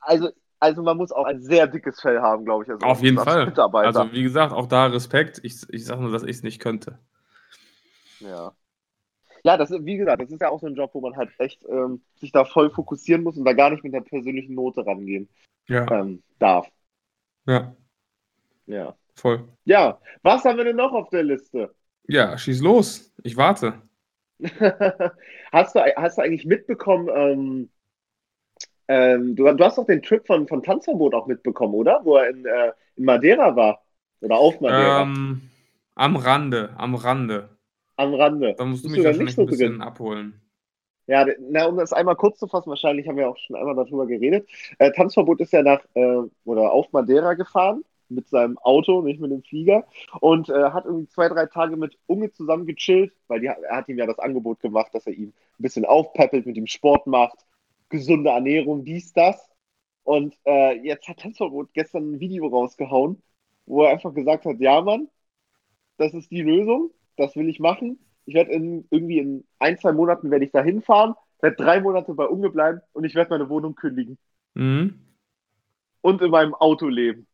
also, also man muss auch ein sehr dickes Fell haben, glaube ich. als Auf jeden Fall. Mitarbeiter. Also, wie gesagt, auch da Respekt. Ich, ich sage nur, dass ich es nicht könnte. Ja. Ja, das ist, wie gesagt, das ist ja auch so ein Job, wo man halt echt ähm, sich da voll fokussieren muss und da gar nicht mit der persönlichen Note rangehen Ja, ähm, darf. ja, Ja. voll. Ja, was haben wir denn noch auf der Liste? Ja, schieß los. Ich warte. *laughs* hast, du, hast du eigentlich mitbekommen, ähm, ähm, du, du hast doch den Trip von, von Tanzverbot auch mitbekommen, oder? Wo er in, äh, in Madeira war. Oder auf Madeira. Ähm, am Rande, am Rande. am Rande. Da musst du mich wahrscheinlich nicht so ein bisschen drin? abholen. Ja, na, um das einmal kurz zu fassen, wahrscheinlich haben wir auch schon einmal darüber geredet. Äh, Tanzverbot ist ja nach äh, oder auf Madeira gefahren mit seinem Auto, nicht mit dem Flieger, und äh, hat irgendwie zwei, drei Tage mit Unge zusammen gechillt, weil die, er hat ihm ja das Angebot gemacht, dass er ihm ein bisschen aufpeppelt, mit ihm Sport macht, gesunde Ernährung, dies, das. Und äh, jetzt hat Tanzverbot gestern ein Video rausgehauen, wo er einfach gesagt hat, ja Mann, das ist die Lösung, das will ich machen. Ich werde in, irgendwie in ein, zwei Monaten werde ich da hinfahren, werde drei Monate bei Unge bleiben und ich werde meine Wohnung kündigen. Mhm. und in meinem Auto leben.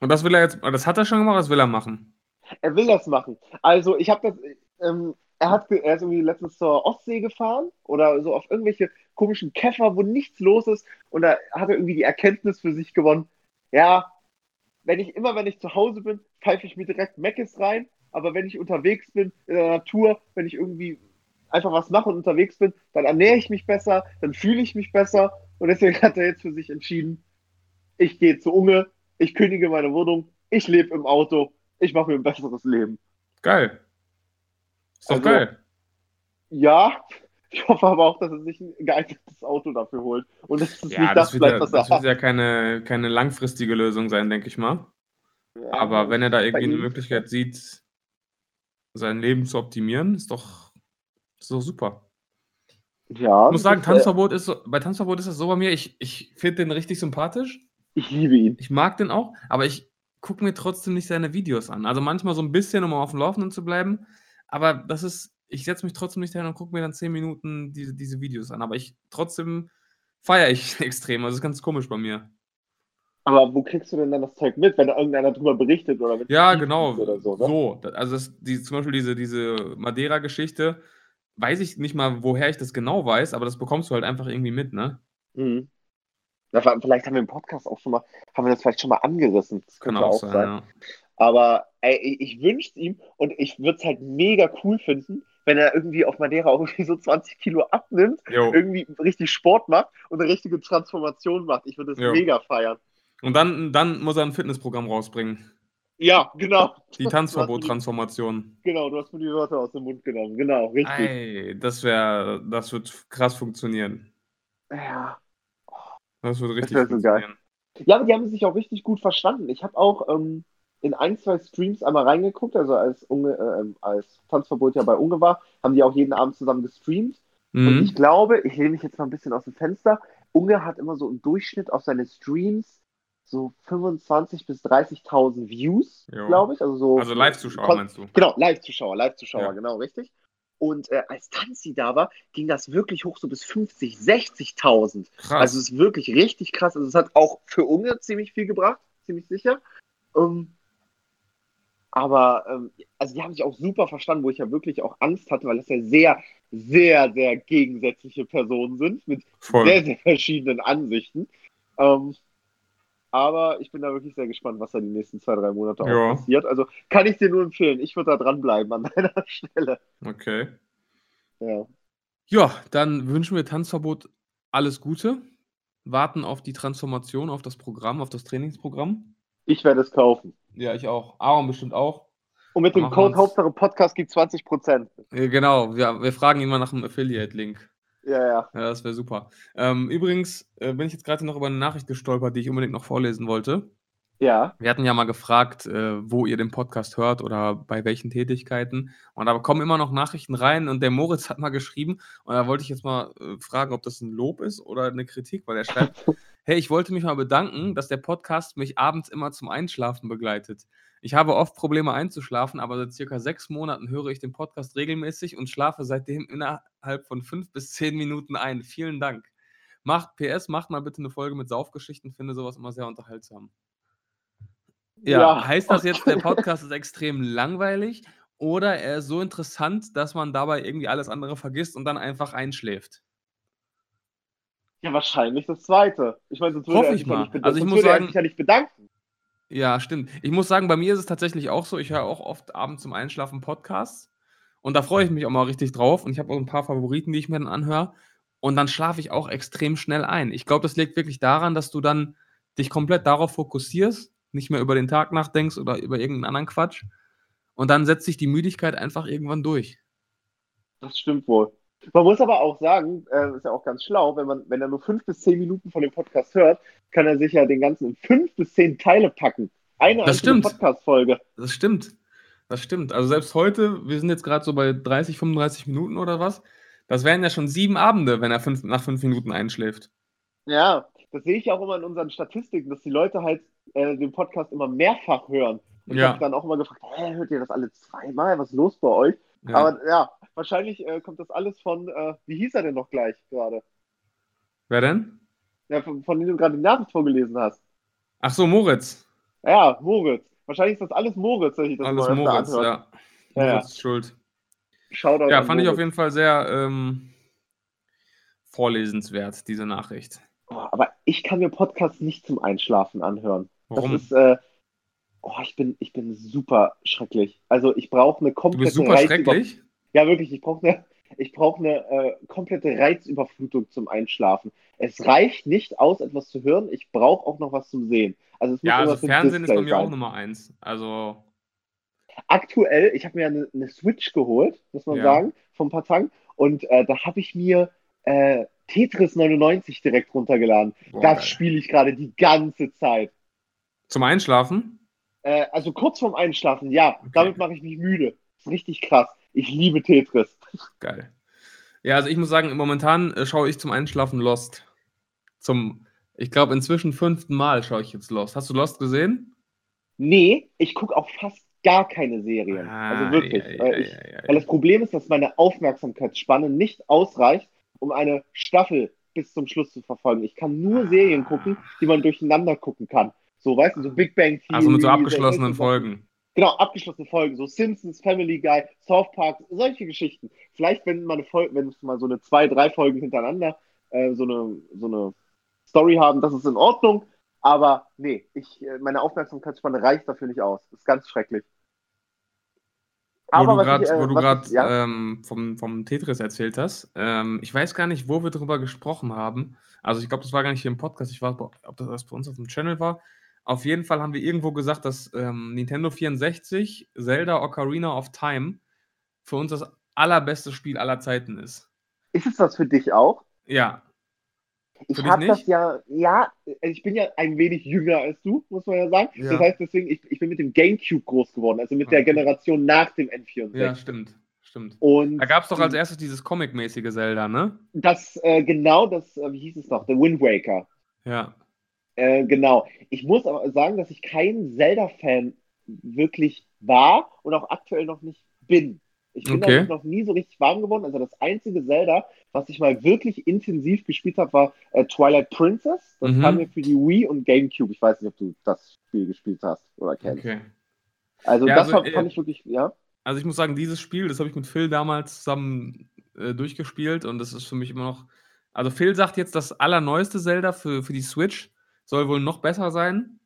Und das will er jetzt, das hat er schon gemacht, das will er machen. Er will das machen. Also ich habe das, ähm, er, hat, er ist irgendwie letztens zur Ostsee gefahren oder so auf irgendwelche komischen Käfer, wo nichts los ist. Und da hat er irgendwie die Erkenntnis für sich gewonnen, ja, wenn ich immer, wenn ich zu Hause bin, pfeife ich mir direkt Meckes rein. Aber wenn ich unterwegs bin, in der Natur, wenn ich irgendwie einfach was mache und unterwegs bin, dann ernähre ich mich besser, dann fühle ich mich besser. Und deswegen hat er jetzt für sich entschieden, ich gehe zu Unge, ich kündige meine Wohnung, ich lebe im Auto, ich mache mir ein besseres Leben. Geil. Ist doch also, geil. Ja, ich hoffe aber auch, dass er sich ein geeignetes Auto dafür holt. Und dass es ja, nicht das, das bleibt, ja, was er Das wird ja keine, keine langfristige Lösung sein, denke ich mal. Ja, aber wenn er da irgendwie eine Möglichkeit sieht, sein Leben zu optimieren, ist doch, ist doch super. Ja. Ich muss sagen, Tanzverbot ist so, bei Tanzverbot ist das so bei mir, ich, ich finde den richtig sympathisch. Ich liebe ihn. Ich mag den auch, aber ich gucke mir trotzdem nicht seine Videos an. Also manchmal so ein bisschen, um auf dem Laufenden zu bleiben. Aber das ist, ich setze mich trotzdem nicht hin und gucke mir dann zehn Minuten diese, diese Videos an. Aber ich trotzdem feiere ich *laughs* extrem. Also das ist ganz komisch bei mir. Aber wo kriegst du denn dann das Zeug mit, wenn da irgendeiner drüber berichtet oder Ja, genau. Oder so, ne? so. Also das, die, zum Beispiel diese, diese Madeira-Geschichte, weiß ich nicht mal, woher ich das genau weiß, aber das bekommst du halt einfach irgendwie mit, ne? Mhm. Na, vielleicht haben wir im Podcast auch schon mal, haben wir das vielleicht schon mal angerissen. Das könnte auch sein. sein. Ja. Aber ey, ich wünsche es ihm und ich würde es halt mega cool finden, wenn er irgendwie auf Madeira auch irgendwie so 20 Kilo abnimmt, jo. irgendwie richtig Sport macht und eine richtige Transformation macht. Ich würde es mega feiern. Und dann, dann muss er ein Fitnessprogramm rausbringen. Ja, genau. Die Tanzverbot-Transformation. Genau, du hast mir die Wörter aus dem Mund genommen. Genau, richtig. Ey, das wäre, das wird krass funktionieren. Ja. Das wird richtig das so geil. Ja, aber die haben sich auch richtig gut verstanden. Ich habe auch ähm, in ein, zwei Streams einmal reingeguckt, also als, Unge, äh, ähm, als Tanzverbot ja bei Unge war, haben die auch jeden Abend zusammen gestreamt. Mhm. Und ich glaube, ich lehne mich jetzt mal ein bisschen aus dem Fenster, Unge hat immer so im Durchschnitt auf seine Streams so 25.000 bis 30.000 Views, glaube ich. Also, so also Live-Zuschauer meinst du? Genau, Live-Zuschauer, Live-Zuschauer, ja. genau, richtig. Und äh, als Tanzi da war, ging das wirklich hoch, so bis 50, 60.000. Also es ist wirklich richtig krass. Also es hat auch für Unge ziemlich viel gebracht, ziemlich sicher. Ähm, aber ähm, also die haben sich auch super verstanden, wo ich ja wirklich auch Angst hatte, weil das ja sehr, sehr, sehr gegensätzliche Personen sind mit Voll. sehr, sehr verschiedenen Ansichten. Ähm, aber ich bin da wirklich sehr gespannt, was da die nächsten zwei, drei Monate ja. auch passiert. Also kann ich dir nur empfehlen. Ich würde da dranbleiben an *laughs* deiner Stelle. Okay. Ja. Ja, dann wünschen wir Tanzverbot alles Gute. Warten auf die Transformation, auf das Programm, auf das Trainingsprogramm. Ich werde es kaufen. Ja, ich auch. Aaron bestimmt auch. Und mit dem Code Hauptsache Podcast gibt 20%. Genau, wir, wir fragen immer nach einem Affiliate-Link. Ja, ja. Ja, das wäre super. Ähm, übrigens äh, bin ich jetzt gerade noch über eine Nachricht gestolpert, die ich unbedingt noch vorlesen wollte. Ja. Wir hatten ja mal gefragt, äh, wo ihr den Podcast hört oder bei welchen Tätigkeiten. Und da kommen immer noch Nachrichten rein und der Moritz hat mal geschrieben und da wollte ich jetzt mal äh, fragen, ob das ein Lob ist oder eine Kritik, weil er schreibt, *laughs* hey, ich wollte mich mal bedanken, dass der Podcast mich abends immer zum Einschlafen begleitet. Ich habe oft Probleme einzuschlafen, aber seit circa sechs Monaten höre ich den Podcast regelmäßig und schlafe seitdem innerhalb von fünf *laughs* bis zehn Minuten ein. Vielen Dank. Macht PS, macht mal bitte eine Folge mit Saufgeschichten, finde sowas immer sehr unterhaltsam. Ja, ja. heißt das jetzt, der *laughs* Podcast ist extrem langweilig oder er ist so interessant, dass man dabei irgendwie alles andere vergisst und dann einfach einschläft? Ja, wahrscheinlich das zweite. Ich meine, sonst würde Hoffe er sich ich mal. Ja nicht, also ich muss sagen, sich ja nicht bedanken. Ja, stimmt. Ich muss sagen, bei mir ist es tatsächlich auch so, ich höre auch oft abends zum Einschlafen Podcasts und da freue ich mich auch mal richtig drauf und ich habe auch ein paar Favoriten, die ich mir dann anhöre und dann schlafe ich auch extrem schnell ein. Ich glaube, das liegt wirklich daran, dass du dann dich komplett darauf fokussierst, nicht mehr über den Tag nachdenkst oder über irgendeinen anderen Quatsch und dann setzt sich die Müdigkeit einfach irgendwann durch. Das stimmt wohl. Man muss aber auch sagen, äh, ist ja auch ganz schlau, wenn man, wenn er nur fünf bis zehn Minuten von dem Podcast hört, kann er sich ja den ganzen in fünf bis zehn Teile packen. Eine einzige Podcast-Folge. Das stimmt. Das stimmt. Also selbst heute, wir sind jetzt gerade so bei 30, 35 Minuten oder was. Das wären ja schon sieben Abende, wenn er fünf, nach fünf Minuten einschläft. Ja, das sehe ich auch immer in unseren Statistiken, dass die Leute halt äh, den Podcast immer mehrfach hören. Und ja. ich habe dann auch immer gefragt, hä, hört ihr das alle zweimal? Was ist los bei euch? Ja. Aber ja, wahrscheinlich äh, kommt das alles von, äh, wie hieß er denn noch gleich gerade? Wer denn? Ja, von, von dem du gerade die Nachricht vorgelesen hast. Ach so, Moritz. Ja, Moritz. Wahrscheinlich ist das alles Moritz, wenn ich das Alles Moritz, ja. Ja. Moritz ist schuld. Shoutout Ja, an fand ich auf Moritz. jeden Fall sehr ähm, vorlesenswert, diese Nachricht. Oh, aber ich kann mir Podcasts nicht zum Einschlafen anhören. Warum? Das ist, äh, oh, ich bin, ich bin super schrecklich. Also ich brauche eine Du komplette bist super Reizüber- schrecklich. Ja, wirklich, ich brauche eine, ich brauche eine äh, komplette Reizüberflutung zum Einschlafen. Es reicht nicht aus, etwas zu hören, ich brauche auch noch was zum Sehen. Also es muss Ja, also Fernsehen ist bei Display mir auch sein. Nummer eins. Also, Aktuell, ich habe mir eine, eine Switch geholt, muss man Ja. sagen, paar Tagen. Und äh, da habe ich mir äh, Tetris 99 direkt runtergeladen. boah, das spiele ich gerade die ganze Zeit. Zum Einschlafen? Äh, also kurz vorm Einschlafen, ja, damit mache ich mich müde. Das ist richtig krass. Ich liebe Tetris. Geil. Ja, also ich muss sagen, momentan äh, schaue ich zum Einschlafen Lost. Zum, ich glaube, inzwischen fünften Mal schaue ich jetzt Lost. Hast du Lost gesehen? Nee, ich gucke auch fast gar keine Serien. Ah, also wirklich. ja, ja, weil, ich, ja, weil das Problem ist, dass meine Aufmerksamkeitsspanne nicht ausreicht, um eine Staffel bis zum Schluss zu verfolgen. Ich kann nur Serien gucken, die man durcheinander gucken kann. So, weißt du, so Big Bang Theory. Also mit so abgeschlossenen. Folgen. Genau, abgeschlossene Folgen, so Simpsons, Family Guy, South Park, solche Geschichten. Vielleicht, wenn mal eine Folge, wenn es mal so eine zwei, drei Folgen hintereinander äh, so eine, so eine Story haben, das ist in Ordnung. Aber nee, ich, äh, meine Aufmerksamkeitsspanne reicht dafür nicht aus. Das ist ganz schrecklich. Wo du was gerade ich, äh, wo du grad, ich- ja, ähm, vom, vom Tetris erzählt hast. Ähm, ich weiß gar nicht, wo wir drüber gesprochen haben. Also ich glaube, das war gar nicht hier im Podcast. Ich weiß, ob das bei uns auf dem Channel war. Auf jeden Fall haben wir irgendwo gesagt, dass ähm, Nintendo 64 Zelda Ocarina of Time für uns das allerbeste Spiel aller Zeiten ist. ist es das für dich auch? Ja, Ich habe das ja, ja, ich bin ja ein wenig jünger als du, muss man ja sagen. Ja. Das heißt deswegen, ich, ich bin mit dem GameCube groß geworden, also mit der Okay. Generation nach dem N64. ja, stimmt. Stimmt. Und Da gab es doch als erstes dieses Comic-mäßige Zelda, ne? das, äh, genau das, äh, wie hieß es noch, The Wind Waker. Ja. Äh, genau. Ich muss aber sagen, dass ich kein Zelda-Fan wirklich war und auch aktuell noch nicht bin. Ich bin Okay. noch nie so richtig warm geworden. Also das einzige Zelda, was ich mal wirklich intensiv gespielt habe, war äh, Twilight Princess. Das Mhm. kam mir für die Wii und GameCube. Ich weiß nicht, ob du das Spiel gespielt hast oder kennst. Okay. Also Ja, das also, war, äh, fand ich wirklich, ja. Also ich muss sagen, dieses Spiel, das habe ich mit Phil damals zusammen äh, durchgespielt und das ist für mich immer noch. Also Phil sagt jetzt, das allerneueste Zelda für, für die Switch soll wohl noch besser sein.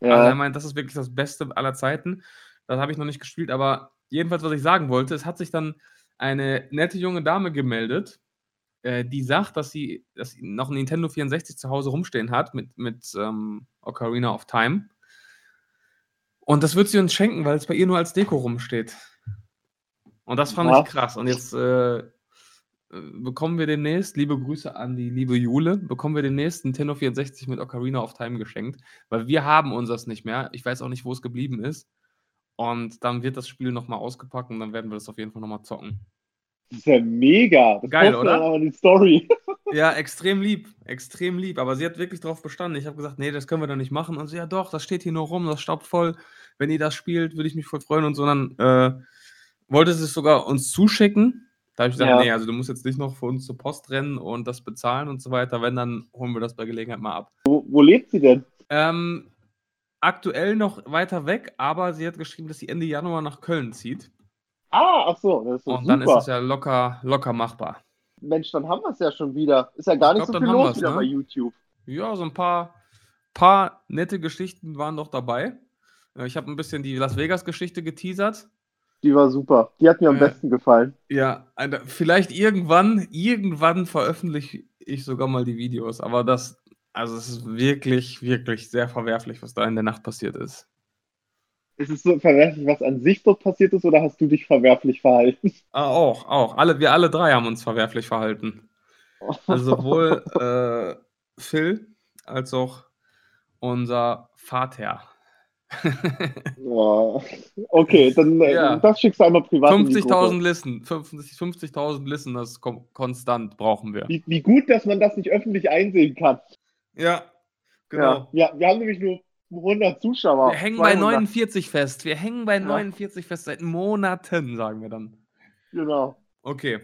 Also er ja. meint, das ist wirklich das Beste aller Zeiten. Das habe ich noch nicht gespielt, aber jedenfalls, was ich sagen wollte, es hat sich dann eine nette junge Dame gemeldet, äh, die sagt, dass sie, dass sie noch ein Nintendo 64 zu Hause rumstehen hat mit, mit ähm, Ocarina of Time. Und das wird sie uns schenken, weil es bei ihr nur als Deko rumsteht. Und das fand Ja. ich krass. Und jetzt äh, bekommen wir demnächst, liebe Grüße an die liebe Jule, bekommen wir demnächst Nintendo 64 mit Ocarina of Time geschenkt, weil wir haben unseres nicht mehr. Ich weiß auch nicht, wo es geblieben ist. Und dann wird das Spiel nochmal ausgepackt und dann werden wir das auf jeden Fall nochmal zocken. Das ist ja mega. Das Geil, oder? aber die Story. *laughs* Ja, extrem lieb, extrem lieb. Aber sie hat wirklich darauf bestanden. Ich habe gesagt, nee, das können wir doch nicht machen. Und sie, ja doch, das steht hier nur rum, das staubt voll. Wenn ihr das spielt, würde ich mich voll freuen und so. Und dann äh, wollte sie es sogar uns zuschicken. Da habe ich gesagt, Ja. nee, also du musst jetzt nicht noch für uns zur Post rennen und das bezahlen und so weiter. Wenn, dann holen wir das bei Gelegenheit mal ab. Wo, wo lebt sie denn? Ähm, aktuell noch weiter weg, aber sie hat geschrieben, dass sie Ende Januar nach Köln zieht. Ah, ach so, das ist Und dann ist super. es ja locker, locker machbar. Mensch, dann haben wir es ja schon wieder. Ist ja gar Ich nicht glaub, so viel los wieder ne? bei YouTube. Ja, so ein paar, paar nette Geschichten waren doch dabei. Äh, Ich habe ein bisschen die Las Vegas-Geschichte geteasert. Die war super. Die hat mir am Äh, besten gefallen. Ja, vielleicht irgendwann, irgendwann veröffentliche ich sogar mal die Videos, aber das, also es ist wirklich, wirklich sehr verwerflich, was da in der Nacht passiert ist. Ist es so verwerflich, was an sich dort passiert ist, oder hast du dich verwerflich verhalten? Ah, auch, auch. Alle, wir alle drei haben uns verwerflich verhalten. Also sowohl *laughs* äh, Phil als auch unser Vater. Boah. Okay, dann äh, Ja. das schickst du einmal privat in die Gruppe. 50.000 Listen, 50 50.000 Listen, das konstant brauchen wir. Wie, wie gut, dass man das nicht öffentlich einsehen kann. Ja, genau. Ja, ja wir haben nämlich nur 100 Zuschauer. Wir hängen bei 200, 49 fest. Wir hängen bei Ja. 49 fest seit Monaten, sagen wir dann. Genau. Okay.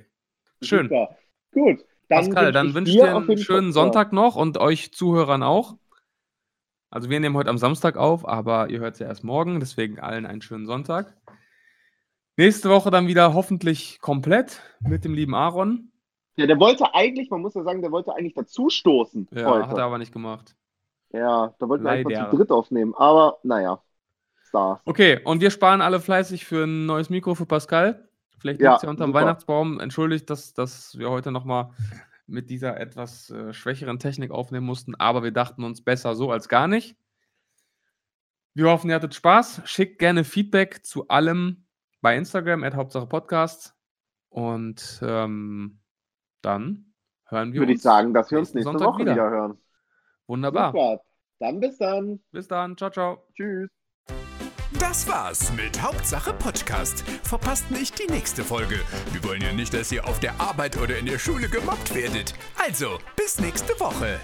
Schön. Super. Gut. Dann Pascal, wünsch dann wünsche ich dir einen schönen Sonntag noch und euch Zuhörern auch. Also wir nehmen heute am Samstag auf, aber ihr hört es ja erst morgen, deswegen allen einen schönen Sonntag. Nächste Woche dann wieder hoffentlich komplett mit dem lieben Aaron. Ja, der wollte eigentlich, man muss ja sagen, der wollte eigentlich dazu stoßen Ja, heute. hat er aber nicht gemacht. Ja, da wollten wir einfach zu dritt aufnehmen. Aber naja, Stars. Okay, und wir sparen alle fleißig für ein neues Mikro für Pascal. Vielleicht Ja, liegt es ja unterm super. Weihnachtsbaum. Entschuldigt, dass, dass wir heute nochmal mit dieser etwas äh, schwächeren Technik aufnehmen mussten, aber wir dachten uns besser so als gar nicht. Wir hoffen, ihr hattet Spaß. Schickt gerne Feedback zu allem bei Instagram, at Hauptsache Podcast. Und ähm, dann hören wir Würde uns. ich sagen, dass wir uns nächste Sonntag Woche wieder. wieder, hören. Wunderbar. Super. Dann bis dann. Bis dann. Ciao, ciao. Tschüss. Das war's mit Hauptsache Podcast. Verpasst nicht die nächste Folge. Wir wollen ja nicht, dass ihr auf der Arbeit oder in der Schule gemobbt werdet. Also, bis nächste Woche.